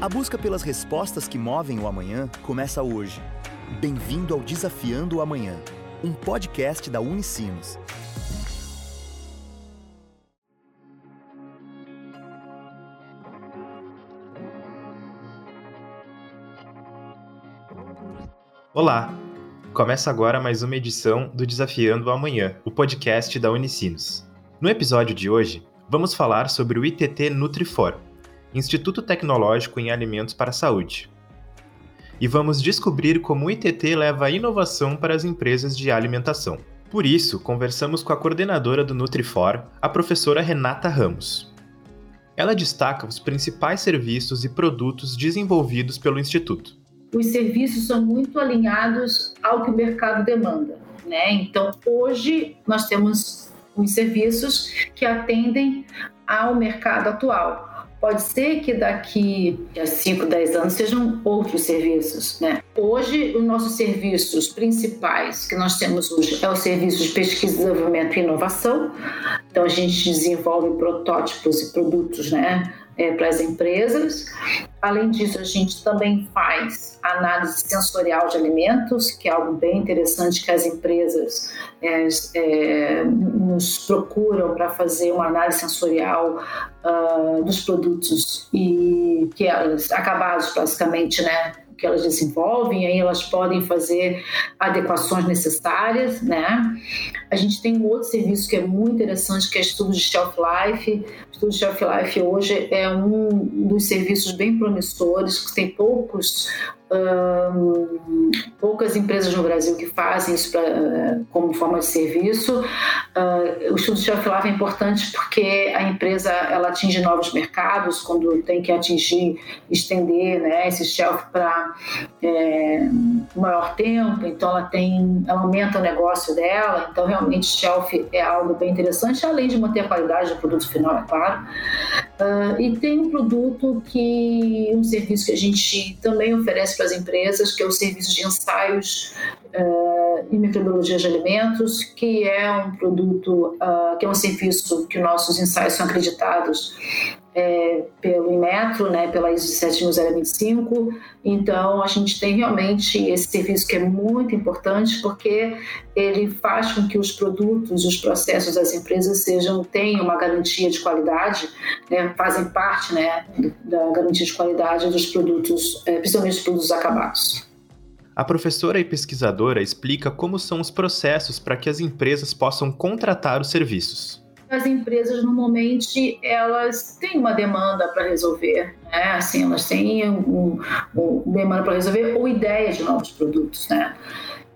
A busca pelas respostas que movem o amanhã começa hoje. Bem-vindo ao Desafiando o Amanhã, um podcast da Unicinos. Olá! Começa agora mais uma edição do Desafiando o Amanhã, o podcast da Unicinos. No episódio de hoje, vamos falar sobre o ITT Nutrifor, Instituto Tecnológico em Alimentos para a Saúde. E vamos descobrir como o ITT leva a inovação para as empresas de alimentação. Por isso, conversamos com a coordenadora do Nutrifor, a professora Renata Ramos. Ela destaca os principais serviços e produtos desenvolvidos pelo Instituto. Os serviços são muito alinhados ao que o mercado demanda. Né? Então, hoje, nós temos os serviços que atendem ao mercado atual. Pode ser que daqui a 5, 10 anos sejam outros serviços, né? Hoje, os nossos serviços principais que nós temos hoje é o serviço de pesquisa, desenvolvimento e inovação. Então, a gente desenvolve protótipos e produtos, né? É, para as empresas. Além disso, a gente também faz análise sensorial de alimentos, que é algo bem interessante que as empresas é, é, nos procuram para fazer uma análise sensorial uh, dos produtos e que elas acabados basicamente, né, que elas desenvolvem, aí elas podem fazer adequações necessárias, né? A gente tem um outro serviço que é muito interessante, que é estudo de shelf life. Estudo de shelf life hoje é um dos serviços bem promissores, que tem poucos um, poucas empresas no Brasil que fazem isso pra, como forma de serviço. Uh, o estudo de shelf life é importante porque a empresa ela atinge novos mercados quando tem que atingir, estender né, esse shelf para é, maior tempo. Então ela tem, ela aumenta o negócio dela. Então realmente shelf é algo bem interessante, além de manter a qualidade do produto final, é claro. Uh, e tem um produto que um serviço que a gente também oferece para as empresas, que é o serviço de ensaios uh, e metodologia de alimentos, que é um produto, uh, que é um serviço que nossos ensaios são acreditados é, pelo Inmetro, né, pela ISO 17025. Então, a gente tem realmente esse serviço que é muito importante porque ele faz com que os produtos, os processos das empresas sejam tenham uma garantia de qualidade, né, fazem parte né, da garantia de qualidade dos produtos, é, principalmente dos produtos acabados. A professora e pesquisadora explica como são os processos para que as empresas possam contratar os serviços as empresas normalmente elas têm uma demanda para resolver, né? Assim, elas têm um, um demanda para resolver ou ideia de novos produtos, né?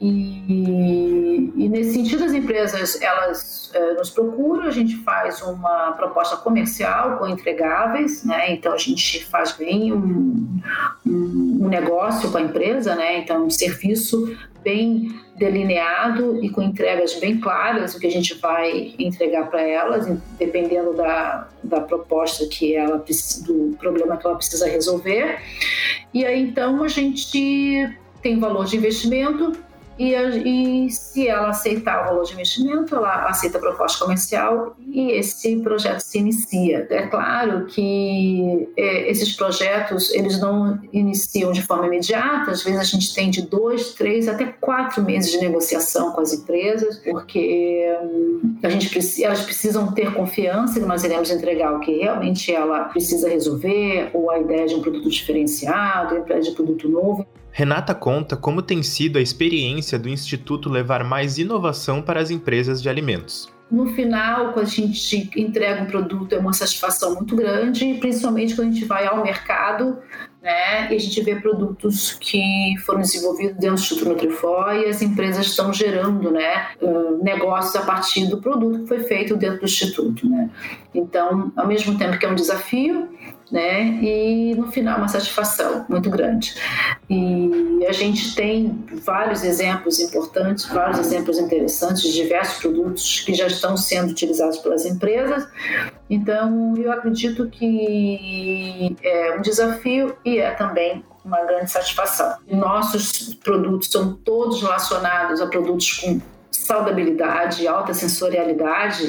E, e, nesse sentido, as empresas elas é, nos procuram, a gente faz uma proposta comercial com entregáveis, né? Então a gente faz bem um, um, um negócio com a empresa, né? Então um serviço bem delineado e com entregas bem claras o que a gente vai entregar para elas, dependendo da, da proposta que ela do problema que ela precisa resolver. E aí então a gente tem valor de investimento e, e, se ela aceitar o valor de investimento, ela aceita a proposta comercial e esse projeto se inicia. É claro que é, esses projetos eles não iniciam de forma imediata, às vezes a gente tem de dois, três, até quatro meses de negociação com as empresas, porque hum, a gente elas precisam ter confiança que nós iremos entregar o que realmente ela precisa resolver, ou a ideia de um produto diferenciado, a ideia de produto novo. Renata conta como tem sido a experiência do Instituto levar mais inovação para as empresas de alimentos. No final, quando a gente entrega um produto, é uma satisfação muito grande, principalmente quando a gente vai ao mercado né, e a gente vê produtos que foram desenvolvidos dentro do Instituto Nutrifor e as empresas estão gerando né, negócios a partir do produto que foi feito dentro do Instituto. Né. Então, ao mesmo tempo que é um desafio, né? E no final uma satisfação muito grande. E a gente tem vários exemplos importantes, vários exemplos interessantes de diversos produtos que já estão sendo utilizados pelas empresas. Então, eu acredito que é um desafio e é também uma grande satisfação. Nossos produtos são todos relacionados a produtos com saudabilidade, alta sensorialidade,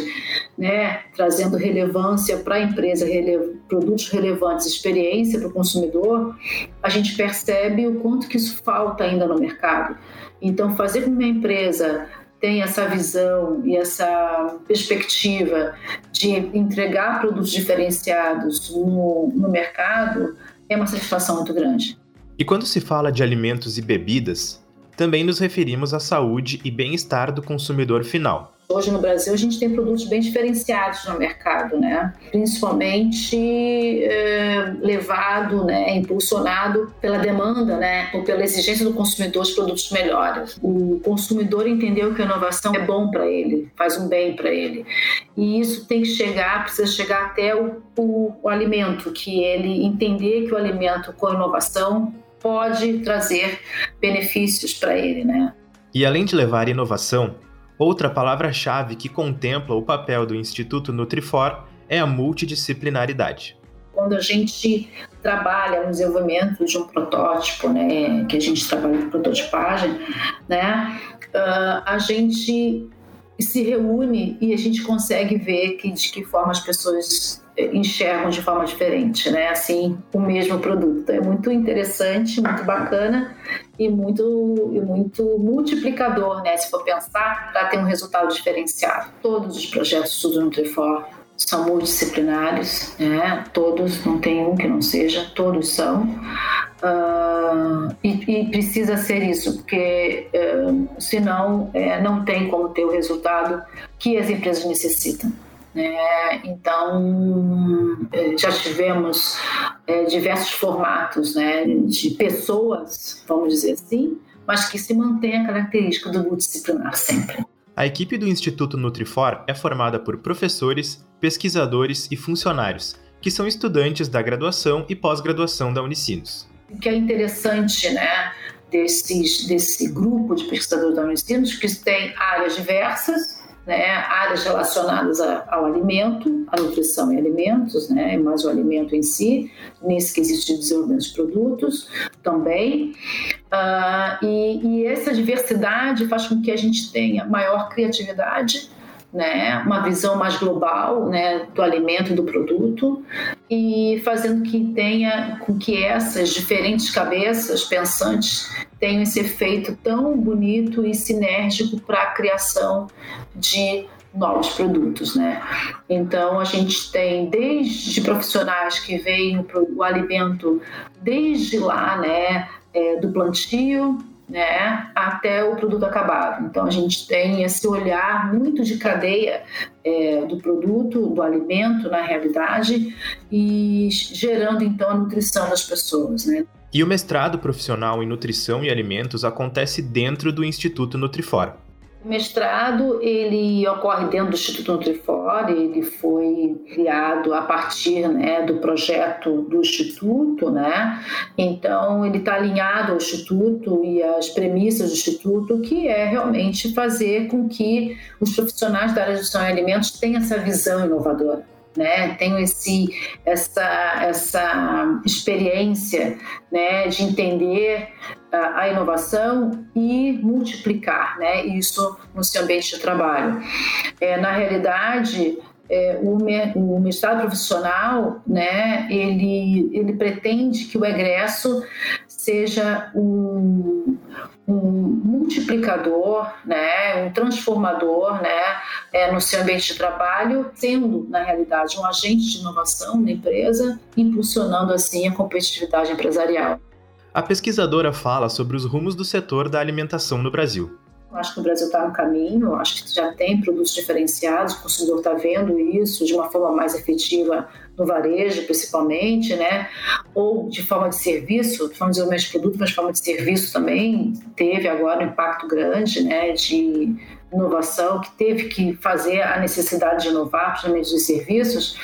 né, trazendo relevância para a empresa, rele produtos relevantes, experiência para o consumidor, a gente percebe o quanto que isso falta ainda no mercado. Então, fazer com que uma empresa tenha essa visão e essa perspectiva de entregar produtos diferenciados no, no mercado é uma satisfação muito grande. E quando se fala de alimentos e bebidas, também nos referimos à saúde e bem-estar do consumidor final. Hoje no Brasil a gente tem produtos bem diferenciados no mercado, né? principalmente é, levado, né, impulsionado pela demanda né, ou pela exigência do consumidor de produtos melhores. O consumidor entendeu que a inovação é bom para ele, faz um bem para ele. E isso tem que chegar, precisa chegar até o, o, o alimento, que ele entender que o alimento com inovação pode trazer benefícios para ele, né? E além de levar inovação, outra palavra-chave que contempla o papel do Instituto Nutrifor é a multidisciplinaridade. Quando a gente trabalha no desenvolvimento de um protótipo, né, que a gente trabalha com prototipagem, né, uh, a gente se reúne e a gente consegue ver que, de que forma as pessoas enxergam de forma diferente, né? Assim, o mesmo produto. Então, é muito interessante, muito bacana e muito, e muito multiplicador, né? Se for pensar, para ter um resultado diferenciado. Todos os projetos do Estudo Nutrifor são multidisciplinares, né? Todos, não tem um que não seja, todos são. Uh, e, e, precisa ser isso, porque uh, senão uh, não tem como ter o resultado que as empresas necessitam. Né? Então, é, já tivemos é, diversos formatos né, de pessoas, vamos dizer assim, mas que se mantém a característica do multidisciplinar sempre. A equipe do Instituto Nutrifor é formada por professores, pesquisadores e funcionários, que são estudantes da graduação e pós-graduação da Unicinos. O que é interessante, né, desses, desse grupo de pesquisadores da Unicinos, que tem áreas diversas, né, áreas relacionadas a, ao alimento, a nutrição e alimentos, né, mas o alimento em si, nesse que existe desenvolvimento de produtos também. Uh, e, e essa diversidade faz com que a gente tenha maior criatividade, né, uma visão mais global né, do alimento e do produto e fazendo que tenha com que essas diferentes cabeças pensantes tenham esse efeito tão bonito e sinérgico para a criação de novos produtos, né? Então a gente tem desde profissionais que veem o alimento desde lá, né, é, do plantio né, até o produto acabado. Então a gente tem esse olhar muito de cadeia é, do produto, do alimento na realidade e gerando então a nutrição das pessoas, né. E o mestrado profissional em nutrição e alimentos acontece dentro do Instituto Nutrifor. O mestrado ele ocorre dentro do Instituto Nutrifor, ele foi criado a partir né, do projeto do Instituto, né? então ele está alinhado ao Instituto e às premissas do Instituto, que é realmente fazer com que os profissionais da área de gestão de alimentos tenham essa visão inovadora né? Tenho esse, essa, essa experiência, né, de entender a, inovação e multiplicar, né, isso no seu ambiente de trabalho. É, na realidade, é, o, o mestrado profissional, né, ele, ele pretende que o egresso seja um, um multiplicador, né, um transformador né, é, no seu ambiente de trabalho, sendo, na realidade, um agente de inovação na empresa, impulsionando assim a competitividade empresarial. A pesquisadora fala sobre os rumos do setor da alimentação no Brasil. Acho que o Brasil está no caminho, acho que já tem produtos diferenciados, o consumidor está vendo isso de uma forma mais efetiva no varejo, principalmente, né? Ou de forma de serviço, de forma de desenvolvimento de produto, mas de forma de serviço também teve agora um impacto grande, né? De inovação, que teve que fazer a necessidade de inovar, principalmente de serviços,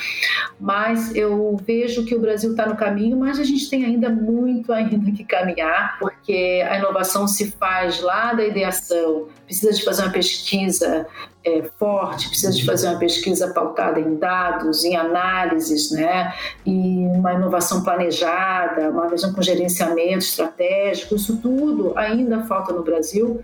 mas eu vejo que o Brasil está no caminho, mas a gente tem ainda muito ainda que caminhar, porque a inovação se faz lá da ideação, precisa de fazer uma pesquisa é, forte, precisa de fazer uma pesquisa pautada em dados, em análises, né? E uma inovação planejada, uma visão com gerenciamento estratégico, isso tudo ainda falta no Brasil.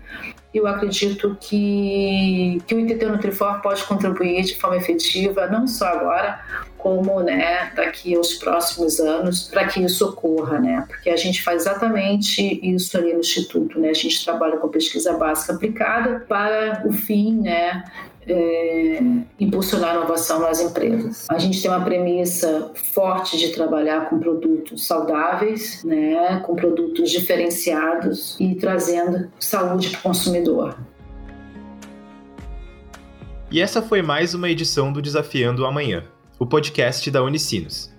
Eu acredito que, que o ITT Nutrifor pode contribuir de forma efetiva, não só agora, como né, daqui aos próximos anos, para que isso ocorra, né? Porque a gente faz exatamente isso ali no Instituto, né? A gente trabalha com pesquisa básica aplicada para o fim, né? É, impulsionar a inovação nas empresas. A gente tem uma premissa forte de trabalhar com produtos saudáveis, né, com produtos diferenciados e trazendo saúde para o consumidor. E essa foi mais uma edição do Desafiando o Amanhã o podcast da Unicinos.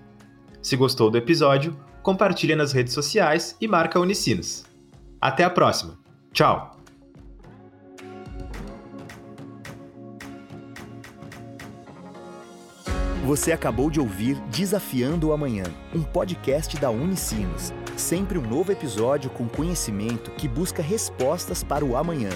Se gostou do episódio, compartilhe nas redes sociais e marca Unicinos. Até a próxima. Tchau! Você acabou de ouvir Desafiando o Amanhã, um podcast da Unicinos. Sempre um novo episódio com conhecimento que busca respostas para o amanhã.